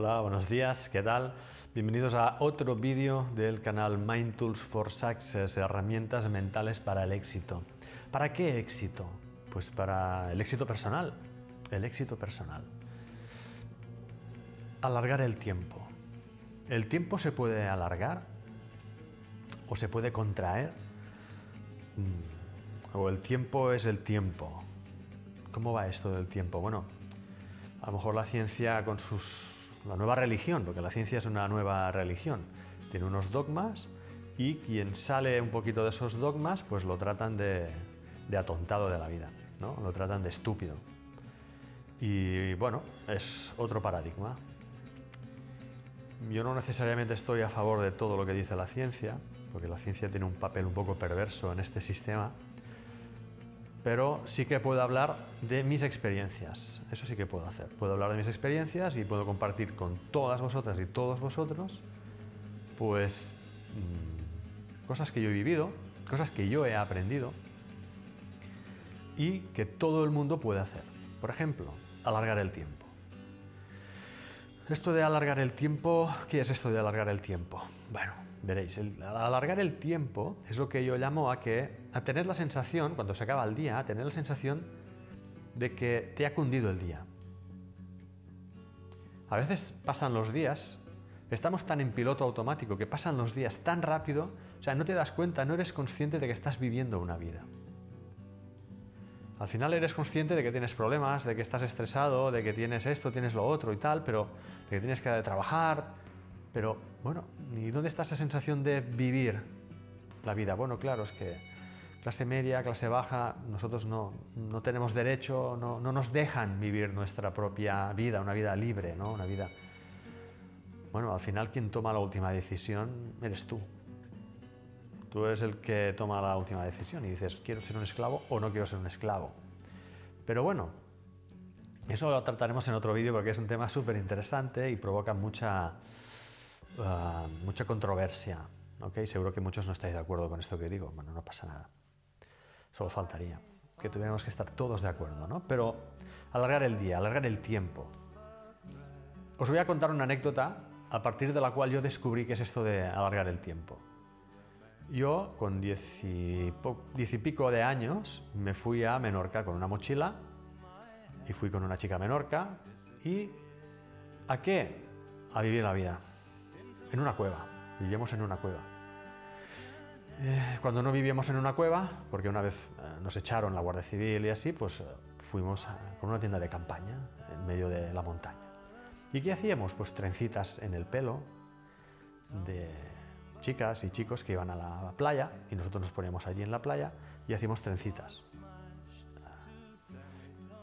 Hola, buenos días, ¿qué tal? Bienvenidos a otro vídeo del canal Mind Tools for Success, herramientas mentales para el éxito. ¿Para qué éxito? Pues para el éxito personal, el éxito personal. Alargar el tiempo. ¿El tiempo se puede alargar o se puede contraer? Mm, ¿O el tiempo es el tiempo? ¿Cómo va esto del tiempo? Bueno, a lo mejor la ciencia con sus la nueva religión, porque la ciencia es una nueva religión. Tiene unos dogmas y quien sale un poquito de esos dogmas, pues lo tratan de, atontado de la vida, ¿no? lo tratan de estúpido. Y bueno, es otro paradigma. Yo no necesariamente estoy a favor de todo lo que dice la ciencia, porque la ciencia tiene un papel un poco perverso en este sistema, pero sí que puedo hablar de mis experiencias. Eso sí que puedo hacer. Puedo hablar de mis experiencias y puedo compartir con todas vosotras y todos vosotros, pues, mm, cosas que yo he vivido, cosas que yo he aprendido y que todo el mundo puede hacer. Por ejemplo, alargar el tiempo. Esto de alargar el tiempo, ¿qué es esto de alargar el tiempo? Bueno, veréis, alargar el tiempo es lo que yo llamo a que a tener la sensación, cuando se acaba el día, a tener la sensación de que te ha cundido el día. A veces pasan los días, estamos tan en piloto automático que pasan los días tan rápido, o sea, no te das cuenta, no eres consciente de que estás viviendo una vida. Al final eres consciente de que tienes problemas, de que estás estresado, de que tienes esto, tienes lo otro y tal, pero de que tienes que trabajar, pero bueno, ¿y dónde está esa sensación de vivir la vida? Bueno, claro, es que clase media, clase baja, nosotros no, no tenemos derecho, no, no, nos dejan vivir nuestra propia vida, una vida libre, ¿no? Una vida... Bueno, al final quien toma la última decisión eres tú. Tú eres el que toma la última decisión y dices, quiero ser un esclavo o no quiero ser un esclavo. Pero bueno, eso lo trataremos en otro vídeo porque es un tema súper interesante y provoca mucha, Ah, mucha controversia. ¿okay? Seguro que muchos no estáis de acuerdo con esto que digo. Bueno, no pasa nada. Solo faltaría que tuviéramos que estar todos de acuerdo, ¿no? Pero alargar el día, alargar el tiempo. Os voy a contar una anécdota a partir de la cual yo descubrí qué es esto de alargar el tiempo. Yo, con diez y, pico de años, me fui a Menorca con una mochila y fui con una chica Menorca y ¿a qué? A vivir la vida en una cueva. Vivíamos en una cueva. Eh, cuando no vivíamos en una cueva, porque una vez eh, nos echaron la Guardia Civil y así, pues eh, fuimos con una tienda de campaña en medio de la montaña. ¿Y qué hacíamos? Pues trencitas en el pelo de chicas y chicos que iban a la playa y nosotros nos poníamos allí en la playa y hacíamos trencitas.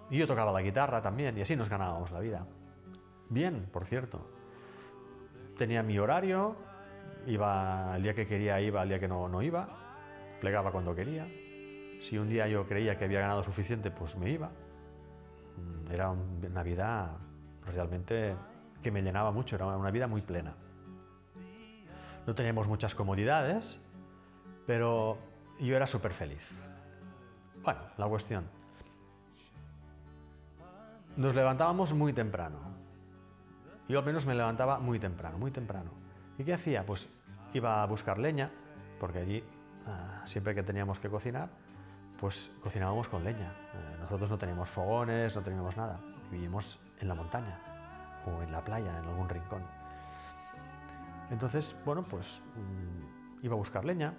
Y yo tocaba la guitarra también y así nos ganábamos la vida. Bien, por cierto tenía mi horario, iba el día que quería, iba el día que no, no iba, plegaba cuando quería. Si un día yo creía que había ganado suficiente, pues me iba. Mm, era una vida realmente que me llenaba mucho, era una vida muy plena. No teníamos muchas comodidades, pero yo era súper feliz. Bueno, la cuestión. Nos levantábamos muy temprano, yo al menos me levantaba muy temprano, muy temprano. ¿Y qué hacía? Pues iba a buscar leña, porque allí ah, siempre que teníamos que cocinar, pues cocinábamos con leña. Eh, nosotros no teníamos fogones, no teníamos nada. Vivíamos en la montaña o en la playa, en algún rincón. Entonces, bueno, pues mm, iba a buscar leña,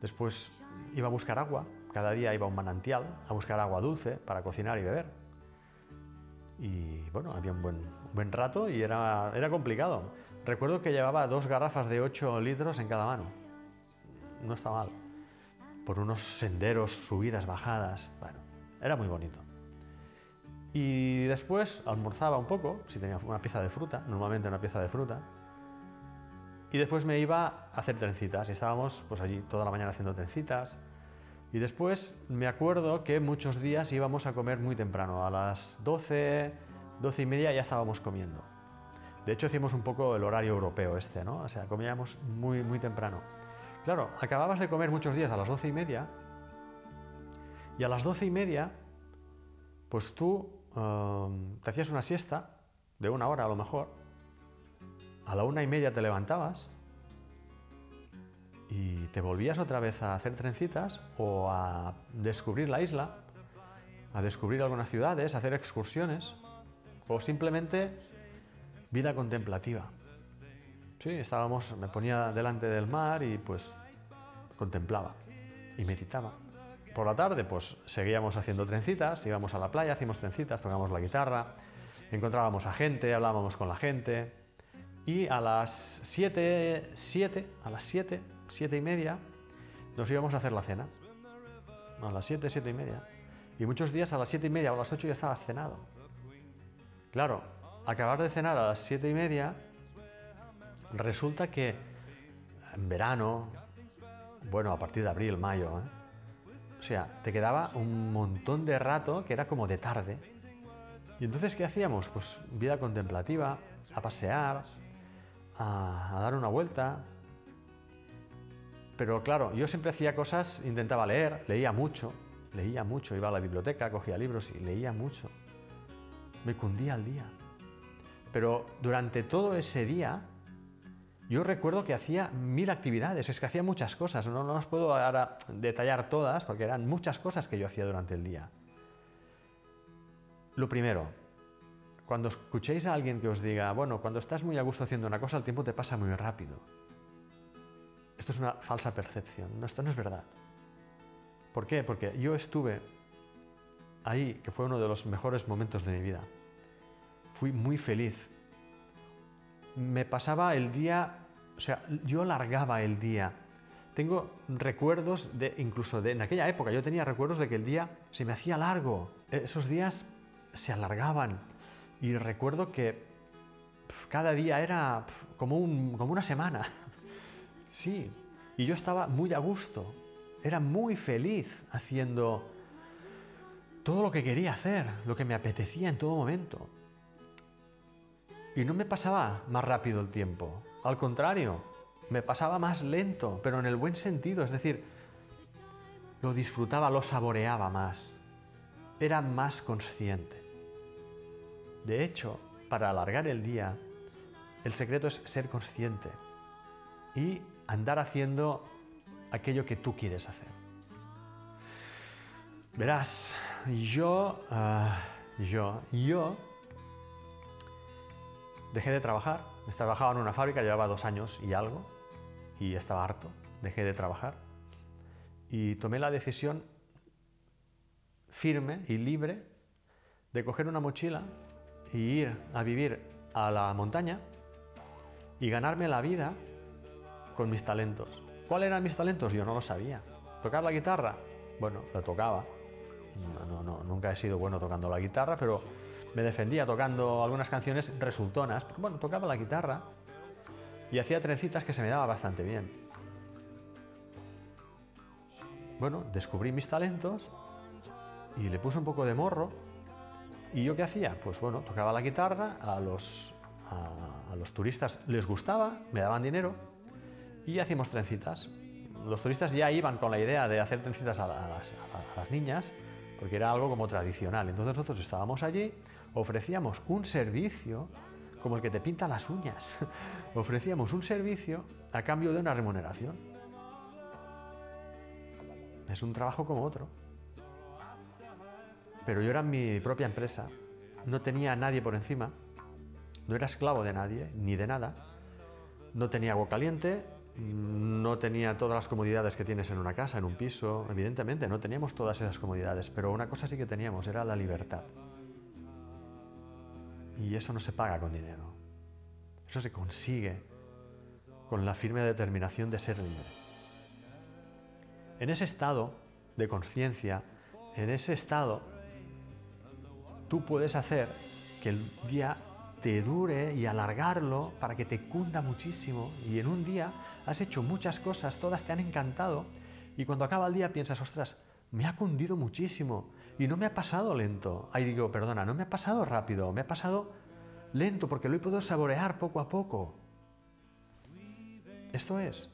después iba a buscar agua, cada día iba a un manantial a buscar agua dulce para cocinar y beber y bueno, había un buen, buen rato y era, era complicado. Recuerdo que llevaba dos garrafas de 8 litros en cada mano. No está mal. Por unos senderos, subidas, bajadas. Bueno, era muy bonito. Y después almorzaba un poco, si tenía una pieza de fruta, normalmente una pieza de fruta. Y después me iba a hacer trencitas y estábamos pues allí toda la mañana haciendo trencitas. Y después me acuerdo que muchos días íbamos a comer muy temprano, a las 12, 12 y media ya estábamos comiendo. De hecho, hicimos un poco el horario europeo este, ¿no? O sea, comíamos muy, muy temprano. Claro, acababas de comer muchos días a las 12 y media y a las 12 y media, pues tú um, te hacías una siesta de una hora a lo mejor a la una y media te levantabas y te volvías otra vez a hacer trencitas o a descubrir la isla, a descubrir algunas ciudades, a hacer excursiones o simplemente vida contemplativa. Sí, estábamos, me ponía delante del mar y pues contemplaba y meditaba. Por la tarde pues seguíamos haciendo trencitas, íbamos a la playa, hacíamos trencitas, tocábamos la guitarra, encontrábamos a gente, hablábamos con la gente y a las 7, 7, a las 7 siete y media, nos íbamos a hacer la cena. A las siete, siete y media. Y muchos días a las siete y media o a las ocho ya estaba cenado. Claro, acabar de cenar a las siete y media, resulta que en verano, bueno, a partir de abril, mayo, ¿eh? o sea, te quedaba un montón de rato que era como de tarde. Y entonces, ¿qué hacíamos? Pues vida contemplativa, a pasear, a dar una vuelta, pero claro, yo siempre hacía cosas, intentaba leer, leía mucho, leía mucho, iba a la biblioteca, cogía libros y leía mucho. Me cundía al día. Pero durante todo ese día, yo recuerdo que hacía mil actividades, es que hacía muchas cosas, no, no os puedo ahora detallar todas porque eran muchas cosas que yo hacía durante el día. Lo primero, cuando escuchéis a alguien que os diga, bueno, cuando estás muy a gusto haciendo una cosa, el tiempo te pasa muy rápido. Esto es una falsa percepción. No, esto no es verdad. ¿Por qué? Porque yo estuve ahí, que fue uno de los mejores momentos de mi vida. Fui muy feliz. Me pasaba el día, o sea, yo largaba el día. Tengo recuerdos de, incluso de, en aquella época, yo tenía recuerdos de que el día se me hacía largo. Esos días se alargaban. Y recuerdo que cada día era como, un, como una semana. Sí, y yo estaba muy a gusto, era muy feliz haciendo todo lo que quería hacer, lo que me apetecía en todo momento. Y no me pasaba más rápido el tiempo, al contrario, me pasaba más lento, pero en el buen sentido, es decir, lo disfrutaba, lo saboreaba más, era más consciente. De hecho, para alargar el día, el secreto es ser consciente y andar haciendo aquello que tú quieres hacer. Verás, yo, ah, yo, yo dejé de trabajar. Trabajaba en una fábrica, llevaba dos años y algo, y estaba harto. Dejé de trabajar y tomé la decisión firme y libre de coger una mochila y ir a vivir a la montaña y ganarme la vida con mis talentos. ¿Cuáles eran mis talentos? Yo no lo sabía. ¿Tocar la guitarra? Bueno, lo tocaba. No, no, nunca he sido bueno tocando la guitarra, pero me defendía tocando algunas canciones resultonas. Bueno, tocaba la guitarra y hacía trencitas que se me daba bastante bien. Bueno, descubrí mis talentos y le puse un poco de morro. ¿Y yo qué hacía? Pues bueno, tocaba la guitarra, a los, a los turistas les gustaba, me daban dinero y hacíamos trencitas. Los turistas ya iban con la idea de hacer trencitas a las, niñas, porque era algo como tradicional. Entonces nosotros estábamos allí, ofrecíamos un servicio como el que te pinta las uñas. ofrecíamos un servicio a cambio de una remuneración. Es un trabajo como otro. Pero yo era mi propia empresa, no tenía a nadie por encima, no era esclavo de nadie, ni de nada, no tenía agua caliente, no tenía todas las comodidades que tienes en una casa, en un piso, evidentemente, no teníamos todas esas comodidades, pero una cosa sí que teníamos, era la libertad. Y eso no se paga con dinero. Eso se consigue con la firme determinación de ser libre. En ese estado de conciencia, en ese estado, tú puedes hacer que el día te dure y alargarlo para que te cunda muchísimo y en un día has hecho muchas cosas, todas te han encantado y cuando acaba el día piensas, ostras, me ha cundido muchísimo y no me ha pasado lento. Ahí digo, perdona, no me ha pasado rápido, me ha pasado lento porque lo he podido saborear poco a poco. Esto es.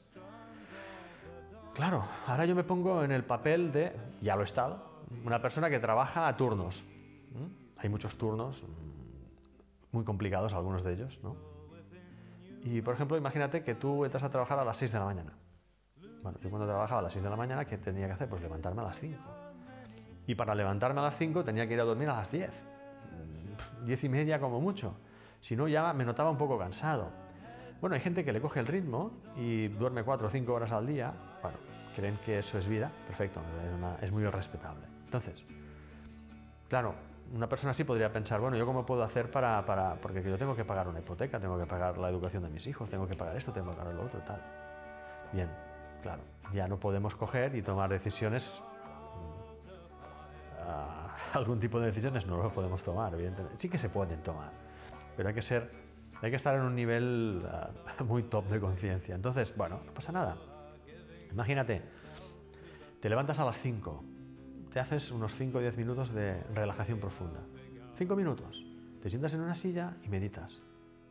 Claro, ahora yo me pongo en el papel de, ya lo he estado, una persona que trabaja a turnos. Hay muchos turnos, muy complicados algunos de ellos, ¿no? Y, por ejemplo, imagínate que tú entras a trabajar a las 6 de la mañana. Bueno, yo cuando trabajaba a las 6 de la mañana, ¿qué tenía que hacer? Pues levantarme a las 5. Y para levantarme a las 5 tenía que ir a dormir a las 10. 10 y media como mucho. Si no, ya me notaba un poco cansado. Bueno, hay gente que le coge el ritmo y duerme 4 o 5 horas al día. Bueno, creen que eso es vida. Perfecto, es, muy respetable. Entonces, claro, una persona así podría pensar, bueno, ¿yo cómo puedo hacer para, para, Porque yo tengo que pagar una hipoteca, tengo que pagar la educación de mis hijos, tengo que pagar esto, tengo que pagar lo otro, tal. Bien, claro, ya no podemos coger y tomar decisiones algún tipo de decisiones no lo podemos tomar, evidentemente. Sí que se pueden tomar, pero hay que ser, hay que estar en un nivel ah, muy top de conciencia. Entonces, bueno, no pasa nada. Imagínate, te levantas a las 5, te haces unos 5 o 10 minutos de relajación profunda. 5 minutos. Te sientas en una silla y meditas.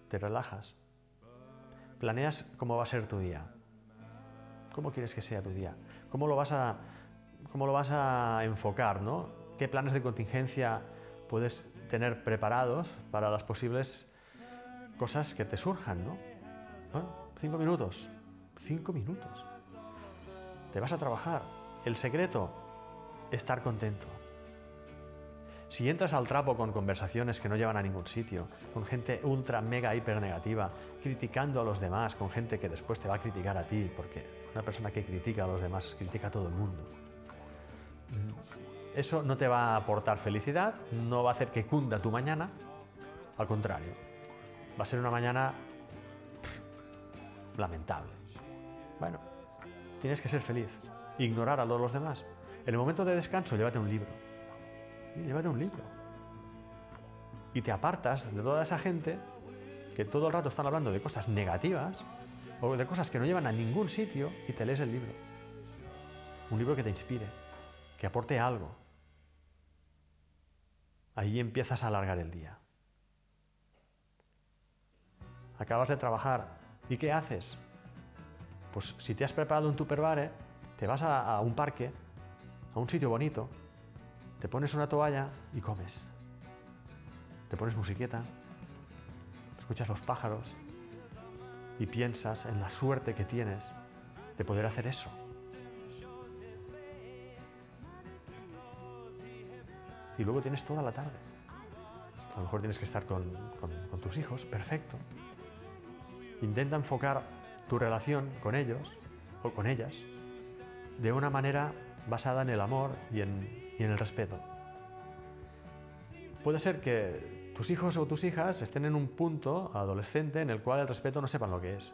Te relajas. Planeas cómo va a ser tu día. ¿Cómo quieres que sea tu día? ¿Cómo lo vas a, cómo lo vas a enfocar, ¿no? qué planes de contingencia puedes tener preparados para las posibles cosas que te surjan, ¿no? cinco minutos, cinco minutos. Te vas a trabajar. El secreto, estar contento. Si entras al trapo con conversaciones que no llevan a ningún sitio, con gente ultra, mega, hiper negativa, criticando a los demás, con gente que después te va a criticar a ti, porque una persona que critica a los demás critica a todo el mundo eso no te va a aportar felicidad, no va a hacer que cunda tu mañana, al contrario, va a ser una mañana lamentable. Bueno, tienes que ser feliz, ignorar a todos los demás. En el momento de descanso, llévate un libro. llévate un libro. Y te apartas de toda esa gente que todo el rato están hablando de cosas negativas o de cosas que no llevan a ningún sitio y te lees el libro. Un libro que te inspire, que aporte algo, ahí empiezas a alargar el día. Acabas de trabajar. ¿Y qué haces? Pues si te has preparado un tupperware, te vas a, a un parque, a un sitio bonito, te pones una toalla y comes. Te pones musiqueta, escuchas los pájaros y piensas en la suerte que tienes de poder hacer eso. y luego tienes toda la tarde. A lo mejor tienes que estar con, tus hijos, perfecto. Intenta enfocar tu relación con ellos o con ellas de una manera basada en el amor y en, el respeto. Puede ser que tus hijos o tus hijas estén en un punto adolescente en el cual el respeto no sepan lo que es.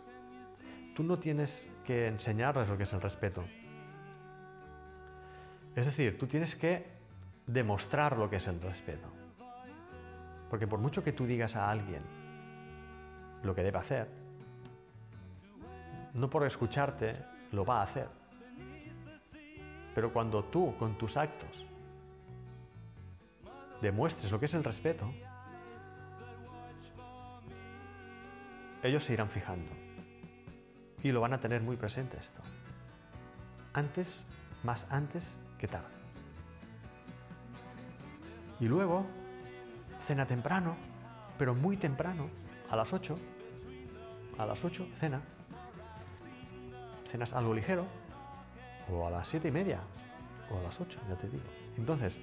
Tú no tienes que enseñarles lo que es el respeto. Es decir, tú tienes que demostrar lo que es el respeto. Porque por mucho que tú digas a alguien lo que debe hacer, no por escucharte lo va a hacer. Pero cuando tú, con tus actos, demuestres lo que es el respeto, ellos se irán fijando. Y lo van a tener muy presente esto. Antes, más antes que tarde. Y luego, cena temprano, pero muy temprano, a las 8. A las 8, cena. Cenas algo ligero, o a las 7 y media, o a las 8, ya te digo. Entonces,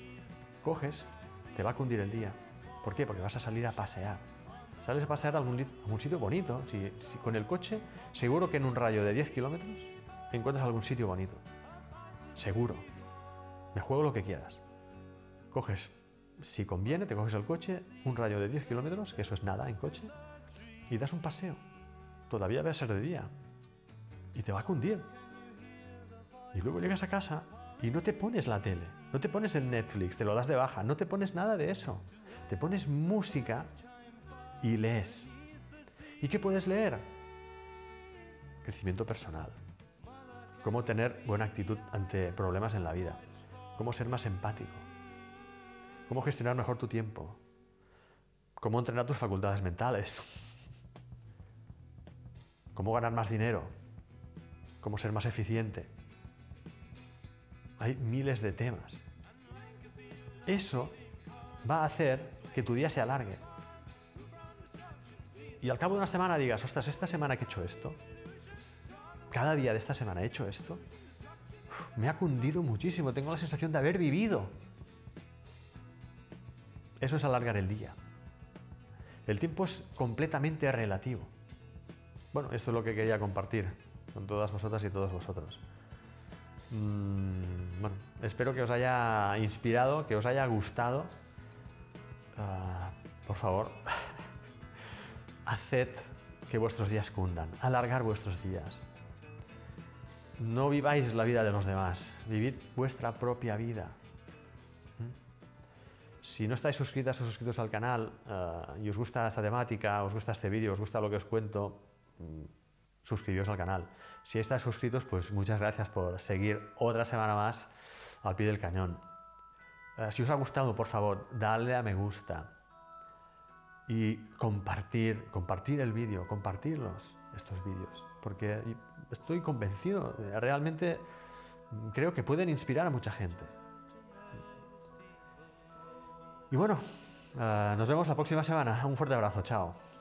coges, te va a cundir el día. ¿Por qué? Porque vas a salir a pasear. Sales a pasear a algún, sitio bonito. Si, con el coche, seguro que en un rayo de 10 kilómetros encuentras algún sitio bonito. Seguro. Me juego lo que quieras. Coges si conviene, te coges el coche, un rayo de 10 kilómetros, que eso es nada en coche, y das un paseo. Todavía va a ser de día. Y te va a cundir. Y luego llegas a casa y no te pones la tele, no te pones el Netflix, te lo das de baja, no te pones nada de eso. Te pones música y lees. ¿Y qué puedes leer? Crecimiento personal. Cómo tener buena actitud ante problemas en la vida. Cómo ser más empático cómo gestionar mejor tu tiempo, cómo entrenar tus facultades mentales, cómo ganar más dinero, cómo ser más eficiente. Hay miles de temas. Eso va a hacer que tu día se alargue. y al cabo de una semana digas, ostras, esta semana que he hecho esto, cada día de esta semana he hecho esto, me ha cundido muchísimo, tengo la sensación de haber vivido. Eso es alargar el día. El tiempo es completamente relativo. Bueno, esto es lo que quería compartir con todas vosotras y todos vosotros. Mm, bueno, espero que os haya inspirado, que os haya gustado. Ah, por favor, haced que vuestros días cundan, alargar vuestros días. No viváis la vida de los demás, vivid vuestra propia vida. ¿Mm? Si no estáis suscritas o suscritos al canal ah, y os gusta esta temática, os gusta este vídeo, os gusta lo que os cuento, mm, suscribíos al canal. Si estáis suscritos, pues muchas gracias por seguir otra semana más al pie del cañón. Eh, si os ha gustado, por favor, dale a me gusta y compartir, compartir el vídeo, compartirlos, estos vídeos, porque estoy convencido, eh, realmente creo que pueden inspirar a mucha gente. Y bueno, eh, nos vemos la próxima semana. Un fuerte abrazo, chao.